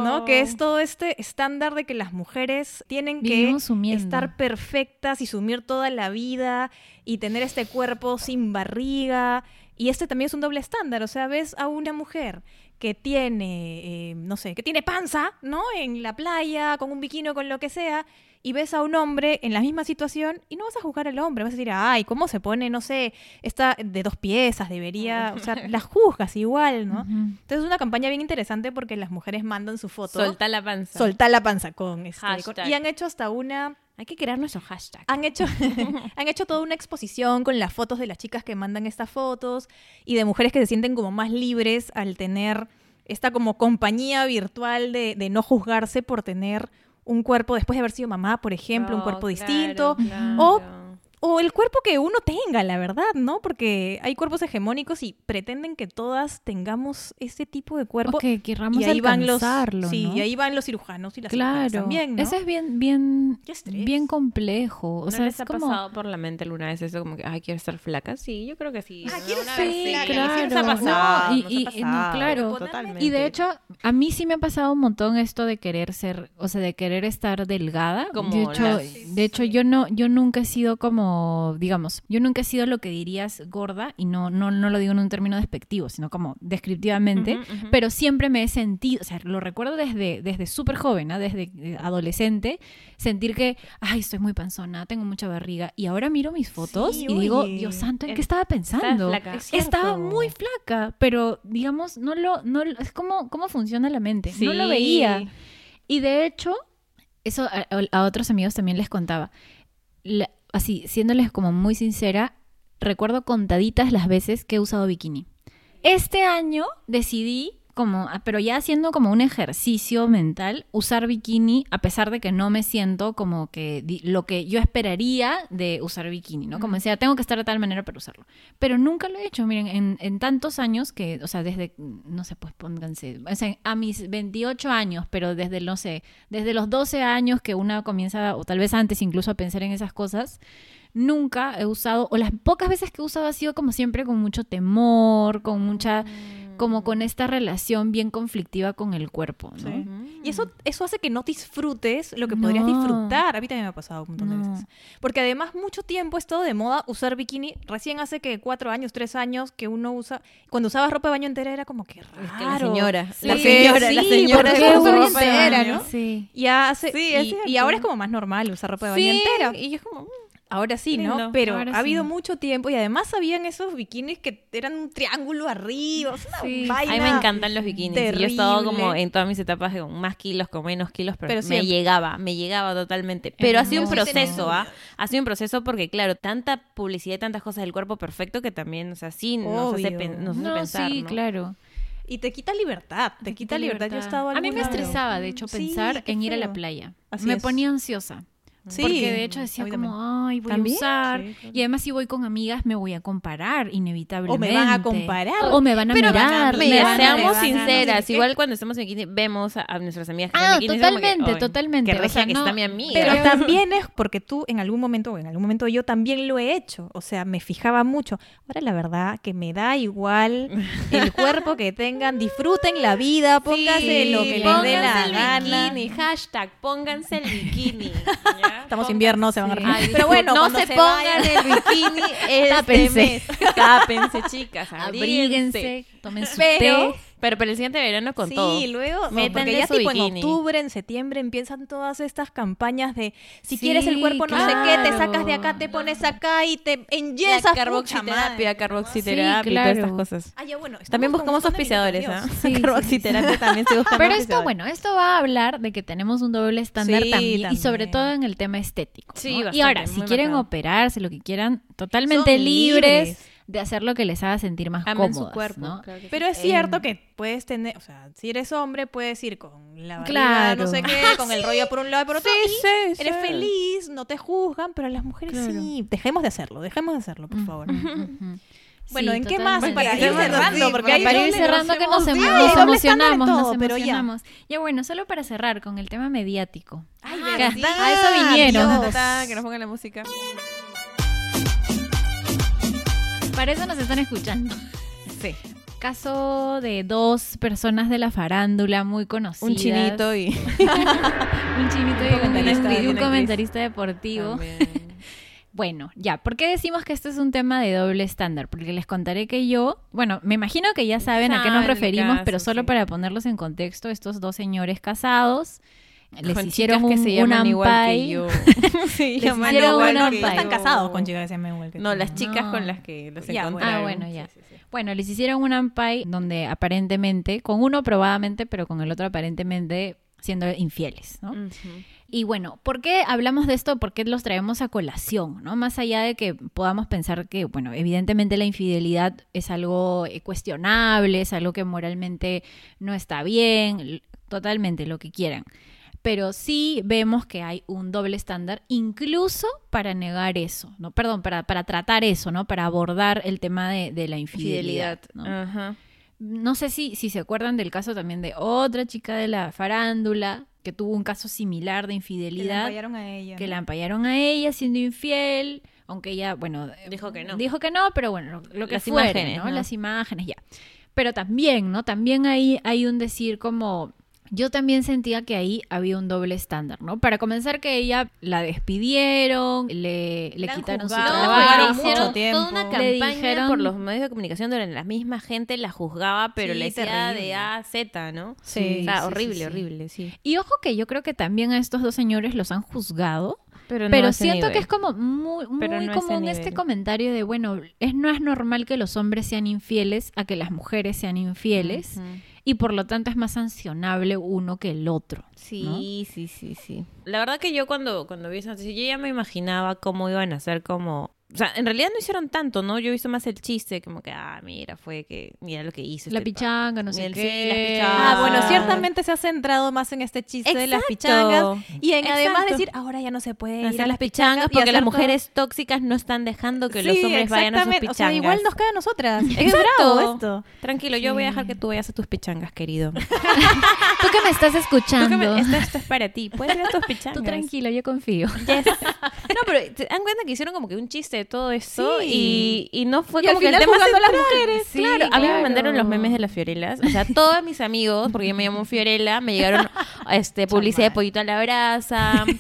¿No? Que es todo este estándar de que las mujeres tienen que sumiendo. estar perfectas y sumir toda la vida y tener este cuerpo sin barriga. Y este también es un doble estándar. O sea, ves a una mujer que tiene, eh, no sé, que tiene panza, ¿no? En la playa, con un bikini con lo que sea, y ves a un hombre en la misma situación y no vas a juzgar al hombre, vas a decir, ay, ¿cómo se pone, no sé, está de dos piezas, debería, o sea, las juzgas igual, ¿no? Entonces es una campaña bien interesante porque las mujeres mandan su foto. Solta la panza. Soltar la panza con este. Con- y han hecho hasta una. Hay que crear nuestro hashtag. Han hecho, han hecho toda una exposición con las fotos de las chicas que mandan estas fotos y de mujeres que se sienten como más libres al tener esta como compañía virtual de, de no juzgarse por tener un cuerpo después de haber sido mamá, por ejemplo, un Oh, cuerpo claro, distinto. claro. O o el cuerpo que uno tenga, la verdad, ¿no? Porque hay cuerpos hegemónicos y pretenden que todas tengamos ese tipo de cuerpo. Que querramos y ahí van los alcanzarlo, sí, ¿no? y ahí van los cirujanos y las cirujanas Claro, también, ¿no? eso es bien, bien, bien complejo. O ¿No sea, les es ha como... pasado por la mente alguna vez eso como que, ay, quiero estar flaca? Sí, yo creo que sí. Ah, quiero ser sí, sí nos ha claro. pasado, No, y- nos pasado, claro. totalmente. Y de hecho, A mí sí me ha pasado un montón esto de querer ser, o sea, de querer estar delgada. Como de hecho, las- de hecho yo no, yo nunca he sido como, digamos, yo nunca he sido lo que dirías gorda y no, no, no lo digo en un término despectivo, sino como descriptivamente. Pero siempre me he sentido, o sea, lo recuerdo desde, desde súper joven, ¿ah? desde eh, adolescente, sentir que, ay, estoy muy panzona, tengo mucha barriga. Y ahora miro mis fotos Sí, y digo. Dios santo, ¿en qué estaba pensando? Es Estaba muy flaca, pero digamos, no lo, no, es como, cómo funciona la mente. No lo veía. Y de hecho, eso a, a otros amigos también les contaba. La- así, siéndoles como muy sincera, recuerdo contaditas las veces que he usado bikini. Este año decidí como, ah, pero ya haciendo como un ejercicio mental, usar bikini a pesar de que no me siento como que lo que yo esperaría de usar bikini, ¿no? Como decía, tengo que estar de tal manera para usarlo. Pero nunca lo he hecho, miren, en, en tantos años que, o sea, desde, no sé, pues pónganse, o sea, a mis 28 años, pero desde, no sé, desde los 12 años que una comienza, o tal vez antes incluso a pensar en esas cosas, nunca he usado, o las pocas veces que he usado ha sido como siempre con mucho temor, con mucha, como con esta relación bien conflictiva con el cuerpo, ¿no? Sí. Y eso, eso hace que no disfrutes lo que podrías No. disfrutar. A mí también me ha pasado un montón de veces. Porque además mucho tiempo es todo de moda usar bikini. Recién hace que cuatro años, tres años que uno usa... Cuando usabas ropa de baño entera era como que raro. Es que la señora, Sí, la señora, la señora ropa. Sí. Ya hace, y, ahora es como más normal usar ropa de baño Sí, entera. y es como, mm, Ahora sí, ¿no? Pero Ahora ha habido sí. mucho tiempo y además habían esos bikinis que eran un triángulo arriba. o sea, una Sí. vaina. A mí me encantan los bikinis. y Yo he estado como terrible. en todas mis etapas con más kilos, con menos kilos, pero, Pero me siempre. llegaba, me llegaba totalmente. Pero ha sido un proceso, ¿ah? Ha sido un proceso porque, claro, tanta publicidad y tantas cosas del cuerpo perfecto que también, o sea, sí nos hace, pen- nos hace No, pensar, sí, ¿no? claro. Y te quita libertad, te, quita libertad. Yo he estado A mí me estresaba, de hecho, pensar en ir a la playa. Así me es. ponía ansiosa. Sí, porque de hecho decía como, ay, voy ¿También? a usar. Sí, claro. Y además si voy con amigas me voy a comparar, inevitablemente. O me van a comparar. O me van a Pero van a- mirar. me van a- seamos van a- sinceras, no sé qué. igual cuando estamos en bikini vemos a, a nuestras amigas que Ah, están como que, totalmente, "Ay, totalmente. Qué O sea, que no- está mi amiga. Pero también es porque tú en algún momento, o en algún momento yo también lo he hecho. O sea, me fijaba mucho. Ahora la verdad que me da igual el cuerpo que tengan. Disfruten la vida, pónganse Sí, lo que les dé pónganse la el gana. bikini, hashtag, pónganse el bikini. ¿ya? Estamos invierno, se van a arreglar. Pero bueno, no se, se pongan el bikini este Tápense. mes. Tápense, chicas, abríguense. Abríguense, tomen su Pero- té. Pero para el siguiente verano con sí, todo. luego, no, Métanle porque ya su tipo bikini. en octubre, en septiembre empiezan todas estas campañas de si Sí, quieres el cuerpo no sé qué, te sacas de acá, te pones acá y te enyesas. carboxiterapia, carboxiterapia Sí, y todas estas cosas. Ah, ya bueno. También buscamos auspiciadores, ¿ah? Sí, sí, carboxiterapia también se busca Pero esto, bueno, esto va a hablar de que tenemos un doble estándar Sí, también, y sobre todo en el tema estético. Sí, ¿no? bastante, y ahora, si quieren operarse, lo que quieran, totalmente libres. De hacer lo que les haga sentir más Amen cómodos, su cuerpo. ¿no? claro que sí. Pero es Eh, cierto que puedes tener, o sea, si eres hombre, puedes ir con la barriga, Claro. no sé qué, con el rollo por un lado y por otro. y sí, eres sí. feliz, no te juzgan, pero las mujeres Claro. sí. Dejemos de hacerlo, dejemos de hacerlo, por favor. Bueno, Sí, ¿en qué más? Para ir Cerrando, porque para hay para ir cerrando que nos, em- emocionamos, todo, nos emocionamos. Ya bueno, solo para cerrar con el tema mediático. Ay, Ah, verdad, a eso vinieron. Que nos pongan la música. Para eso nos están escuchando. Sí. Caso de dos personas de la farándula muy conocidas. Un chinito y... un chinito y un, comentarista, y un una comentarista deportivo. Bueno, ya, ¿por qué decimos que este es un tema de doble estándar? Porque les contaré que yo, bueno, me imagino que ya saben a qué nos referimos, caso, pero solo sí. para ponerlos en contexto, estos dos señores casados les Con hicieron un, que se un llaman igual que ampay. yo. sí, Les llaman hicieron igual un que están casados con chicas que se llaman igual que No, tú. las chicas No. con las que los Ya, encontré. Ah, bueno, ya. Bueno, les hicieron un ampay donde aparentemente, con uno probadamente, pero con el otro aparentemente siendo infieles, ¿no? Y bueno, ¿por qué hablamos de esto? ¿Por qué los traemos a colación? ¿no? Más allá de que podamos pensar que, bueno, evidentemente la infidelidad es algo eh, cuestionable, es algo que moralmente no está bien, totalmente lo que quieran. Pero sí vemos que hay un doble estándar, incluso para negar eso, ¿no? Perdón, para, para tratar eso, ¿no? Para abordar el tema de, de la infidelidad. Fidelidad. ¿no? Ajá. No sé si, si se acuerdan del caso también de otra chica de la farándula que tuvo un caso similar de Que la infidelidad, fallaron a ella. que la ampallaron a ella siendo infiel, aunque ella, bueno, Dijo que no. Dijo que no, pero bueno, lo, lo que Las fuere, imágenes, ¿no? ¿no? Las imágenes, ya. Pero también, ¿no? También ahí hay un decir como yo también sentía que ahí había un doble estándar, ¿no? Para comenzar que ella la despidieron, le, La quitaron su juzgado, trabajo. juzgaron hicieron mucho tiempo. toda una Le campaña dijeron- por los medios de comunicación donde la misma gente la juzgaba, pero Sí, le decía de A a Z, ¿no? Sí, o sea, sí, horrible, sí, sí. horrible, sí. Y ojo que yo creo que también a estos dos señores los han juzgado, Pero, no pero siento nivel. que es como muy, muy no común este comentario de, bueno, es, no es normal que los hombres sean infieles a que las mujeres sean infieles Ujú. Y por lo tanto es más sancionable uno que el otro. Sí, sí, sí, sí. La verdad que yo cuando, cuando vi esa noticia, yo ya me imaginaba cómo iban a ser como... O sea, en realidad no hicieron tanto, ¿no? Yo he visto más el chiste, como que, ah, mira, fue que, mira lo que hizo. La este pichanga, no sé El- sí, qué. las pichangas. Ah, bueno, ciertamente se ha centrado más en este chiste de las pichangas y en además decir, ahora ya no se puede ir hacer a las pichangas porque las todo- mujeres tóxicas no están dejando que los Sí, hombres vayan a sus pichangas. O sea, igual nos cae a nosotras. Es bravo esto. Tranquilo, yo voy a dejar que tú vayas a tus pichangas, querido. Tú que me estás Tú escuchando. que me- esto, esto es para ti. Puedes ir a tus pichangas. Tú tranquilo, yo confío. No, pero te dan cuenta que hicieron como que un chiste de todo esto Sí. y, y no fue Y al como que el tema a las central. mujeres. Sí, claro, a mí me mandaron los memes de las Fiorelas. O sea, todos mis amigos, porque yo me llamo Fiorella, me llegaron este publicidad de pollito a la brasa.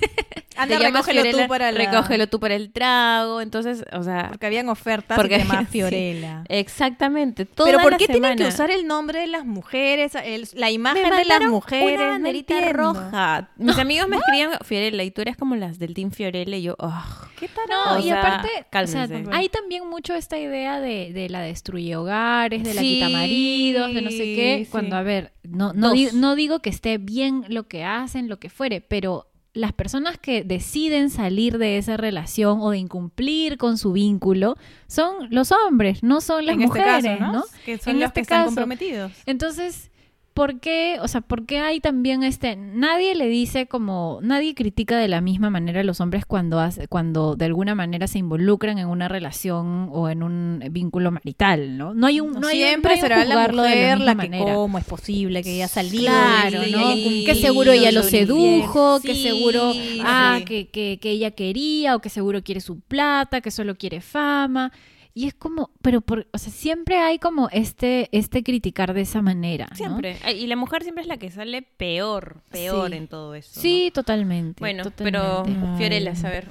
Anda, Te recógelo tú para la- recógelo tú para el trago. Entonces, o sea, Porque habían ofertas Porque sí. Fiorella. exactamente. Toda Pero ¿por qué tienen que semana. usar el nombre de las mujeres, el- la Me imagen de las mujeres? Una no banderita entiendo. roja. Mis amigos me escribían Fiorella y tú eres como las del Team Fiorella y yo, "Ugh". ¿Qué tal? No, O y sea, aparte, o sea, cálmense. hay también mucho esta idea de, de la destruye hogares, de la Sí, quita maridos, de no sé qué. sí. Cuando, a ver, no, no, di- no digo que esté bien lo que hacen, lo que fuere, pero las personas que deciden salir de esa relación o de incumplir con su vínculo son los hombres, no son las en este mujeres, caso, ¿no? ¿no? Que son En los este que están caso. comprometidos. Entonces, ¿por qué, o sea, por qué hay también este, nadie le dice como, nadie critica de la misma manera a los hombres cuando hace, cuando de alguna manera se involucran en una relación o en un vínculo marital, ¿no? No hay un, no hay un- Siempre no hay un será la mujer que manera. cómo es posible que ella ha salido Claro, y ¿no? que seguro ella lo sedujo, que Sí, seguro ah, sí. que, que, que ella quería o que seguro quiere su plata, que solo quiere fama. Y es como, pero por, o sea, siempre hay como este, este criticar de esa manera. ¿no? Siempre. Y la mujer siempre es la que sale peor, peor Sí. en todo eso. Sí, totalmente. ¿no? Bueno, totalmente. pero Fiorella, a ver.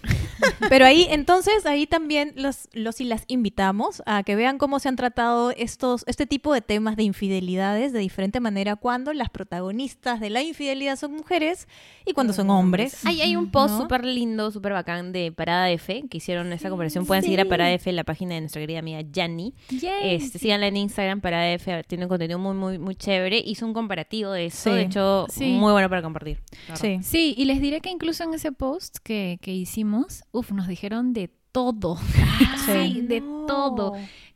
Pero ahí, entonces, ahí también los, los y las invitamos a que vean cómo se han tratado estos, este tipo de temas de infidelidades de diferente manera cuando las protagonistas de la infidelidad son mujeres y cuando son hombres. Hay, hay un post ¿no? súper lindo, súper bacán de Parada F, que hicieron esa conversación. Pueden seguir a Parada F en la página de nuestra querida amiga Yanni. Este, sí. síganla en Instagram, Parada F, tiene un contenido muy, muy, muy chévere. Hizo un comparativo de eso, Sí. de hecho, Sí. muy bueno para compartir. Sí. Sí, y les diré que incluso en ese post que, que hicimos, uf, nos dijeron de todo. sí, de todo.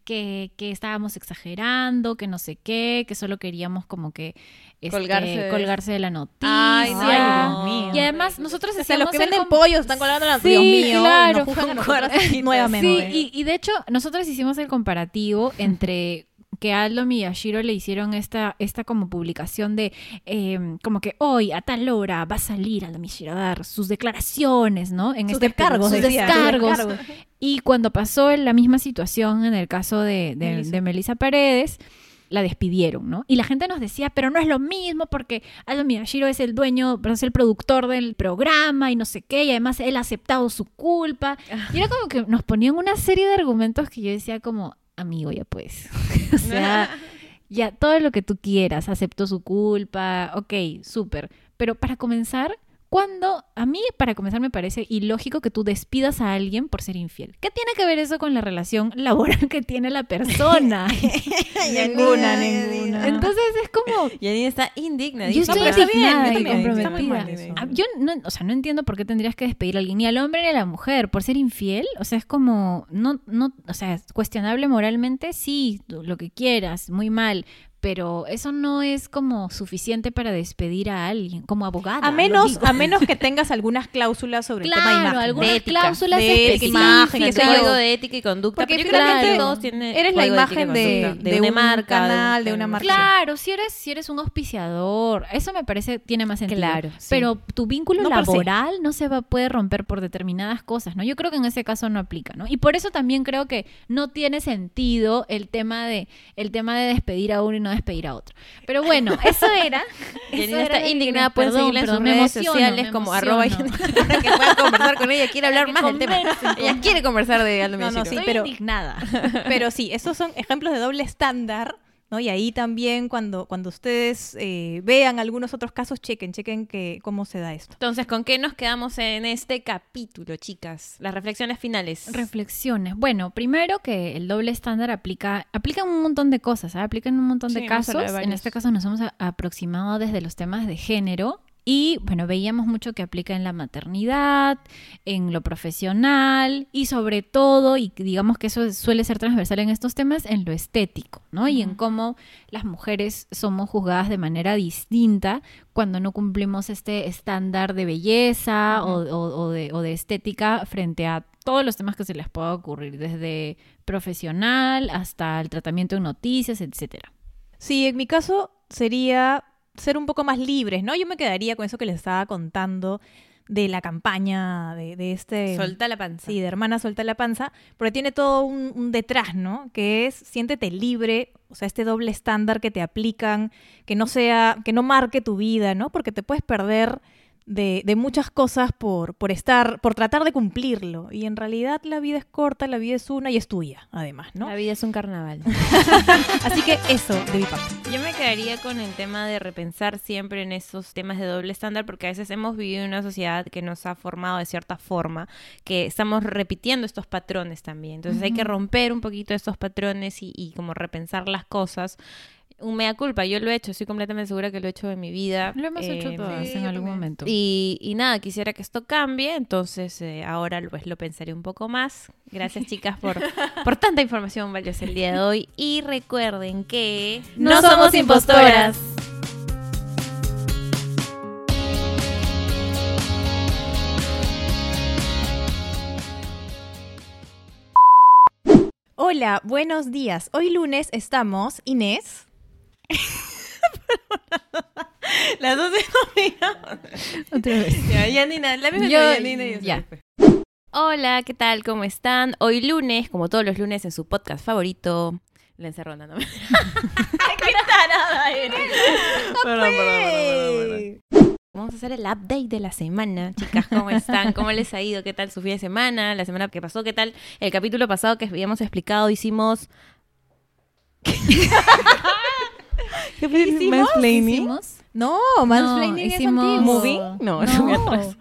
Que, que estábamos exagerando, que no sé qué, que solo queríamos como que este, Colgarse de- colgarse de la noticia. Ay. Dios mío. Y además nosotros O sea, los que venden com- pollos están colgando la Sí, Dios mío, claro. nos juzgan a nosotros Cuartitas. nuevamente. Sí, y, y de hecho, nosotros hicimos el comparativo entre que a Aldo Miyashiro le hicieron esta, esta como publicación de eh, como que hoy a tal hora va a salir Aldo Miyashiro a dar sus declaraciones, ¿no? En Sus este descargos, sus decía, sus descargos. Y cuando pasó la misma situación en el caso de, de, Melissa. de Melissa Paredes, la despidieron, ¿no? Y la gente nos decía, pero no es lo mismo porque Aldo Miyashiro es el dueño, pero es el productor del programa y no sé qué, y además él ha aceptado su culpa. Y era como que nos ponían una serie de argumentos que yo decía como, amigo, ya pues. o sea, ya todo lo que tú quieras, aceptó su culpa, ok, súper. Pero para comenzar, cuando a mí, para comenzar, me parece ilógico que tú despidas a alguien por ser infiel. ¿Qué tiene que ver eso con la relación laboral que tiene la persona? Ninguna, ninguna. Entonces es como, Yanni está indigna. yo estoy "No, pero está bien, indignada y está comprometida. eso". Ah, Yo no, o sea, no entiendo por qué tendrías que despedir a alguien, ni al hombre ni a la mujer, por ser infiel. O sea, es como, no, no, o sea, cuestionable moralmente, sí, lo que quieras, muy mal. Pero eso no es como suficiente para despedir a alguien como abogada. A menos, a menos que tengas algunas cláusulas sobre el tema de Claro, imagen. algunas de ética, cláusulas de específicas. algo de ética y conducta. Porque yo creo que finalmente todos tienen eres la código de imagen de- de una un marca, canal, de un- una marca. Claro, si eres, si eres un auspiciador, eso me parece tiene más sentido. Claro, sí. Pero tu vínculo No laboral no se va, puede romper por determinadas cosas, ¿no? Yo creo que en ese caso no aplica, ¿no? Y por eso también creo que no tiene sentido el tema de el tema de despedir a uno y no despedir a otro. Pero bueno, eso era. era está indignada, pueden perdón, seguirla en sus redes emociono, sociales como arroba para que puedan conversar con ella, quiere hablar más del tema. Ella quiere conversar de Aldo No, no, sí, pero- indignada. Pero sí, esos son ejemplos de doble estándar, ¿no? Y ahí también cuando, cuando ustedes eh, vean algunos otros casos, chequen, chequen que, cómo se da esto. Entonces, ¿con qué nos quedamos en este capítulo, chicas? Las reflexiones finales. Reflexiones. Bueno, primero que el doble estándar aplica, aplica en un montón de cosas, ¿ah? aplica en un montón Sí, de casos. de en este caso nos hemos aproximado desde los temas de género. Y bueno, veíamos mucho que aplica en la maternidad, en lo profesional y sobre todo, y digamos que eso suele ser transversal en estos temas, en lo estético, ¿no? Y en cómo las mujeres somos juzgadas de manera distinta cuando no cumplimos este estándar de belleza o, o- o de, o de estética frente a todos los temas que se les pueda ocurrir, desde profesional hasta el tratamiento en noticias, etcétera. Sí, en mi caso sería ser un poco más libres, ¿no? Yo me quedaría con eso que les estaba contando de la campaña de, de este... Solta la panza. Sí, de hermana suelta la panza, porque tiene todo un, un detrás, ¿no? Que es siéntete libre, o sea, este doble estándar que te aplican, que no sea, que no marque tu vida, ¿no? Porque te puedes perder de, de muchas cosas por, por estar, por tratar de cumplirlo. Y en realidad la vida es corta, la vida es una y es tuya, además, ¿no? La vida es un carnaval. Así que eso de mi parte. Yo me quedaría con el tema de repensar siempre en esos temas de doble estándar, porque a veces hemos vivido en una sociedad que nos ha formado de cierta forma, que estamos repitiendo estos patrones también. Entonces hay que romper un poquito estos patrones y, y como repensar las cosas. Un mea culpa, yo lo he hecho, estoy completamente segura que lo he hecho en mi vida. Lo hemos hecho Eh, todas sí, en algún también. momento. Y, y nada, quisiera que esto cambie, entonces eh, ahora pues lo pensaré un poco más. Gracias chicas por, por tanta información valiosa el día de hoy. Y recuerden que No somos impostoras. Hola, buenos días. Hoy lunes estamos, Inés. Las dos Otra vez. Ya, Yanina, la misma Yo- de Yanina y yo ya. Hola, ¿qué tal? ¿Cómo están? Hoy lunes, como todos los lunes en su podcast favorito. La encerrona, ¿no? ¡Qué tarada eres! Perdón, perdón, perdón, perdón. Vamos a hacer el update de la semana, chicas. ¿Cómo están? ¿Cómo les ha ido? ¿Qué tal su fin de semana? La semana que pasó, ¿qué tal? El capítulo pasado que habíamos explicado, hicimos. ¿Qué? ¿Hicimos? ¿Hicimos? No, mansplaining No, es hicimos- antiguo. ¿Moving? No, atrás.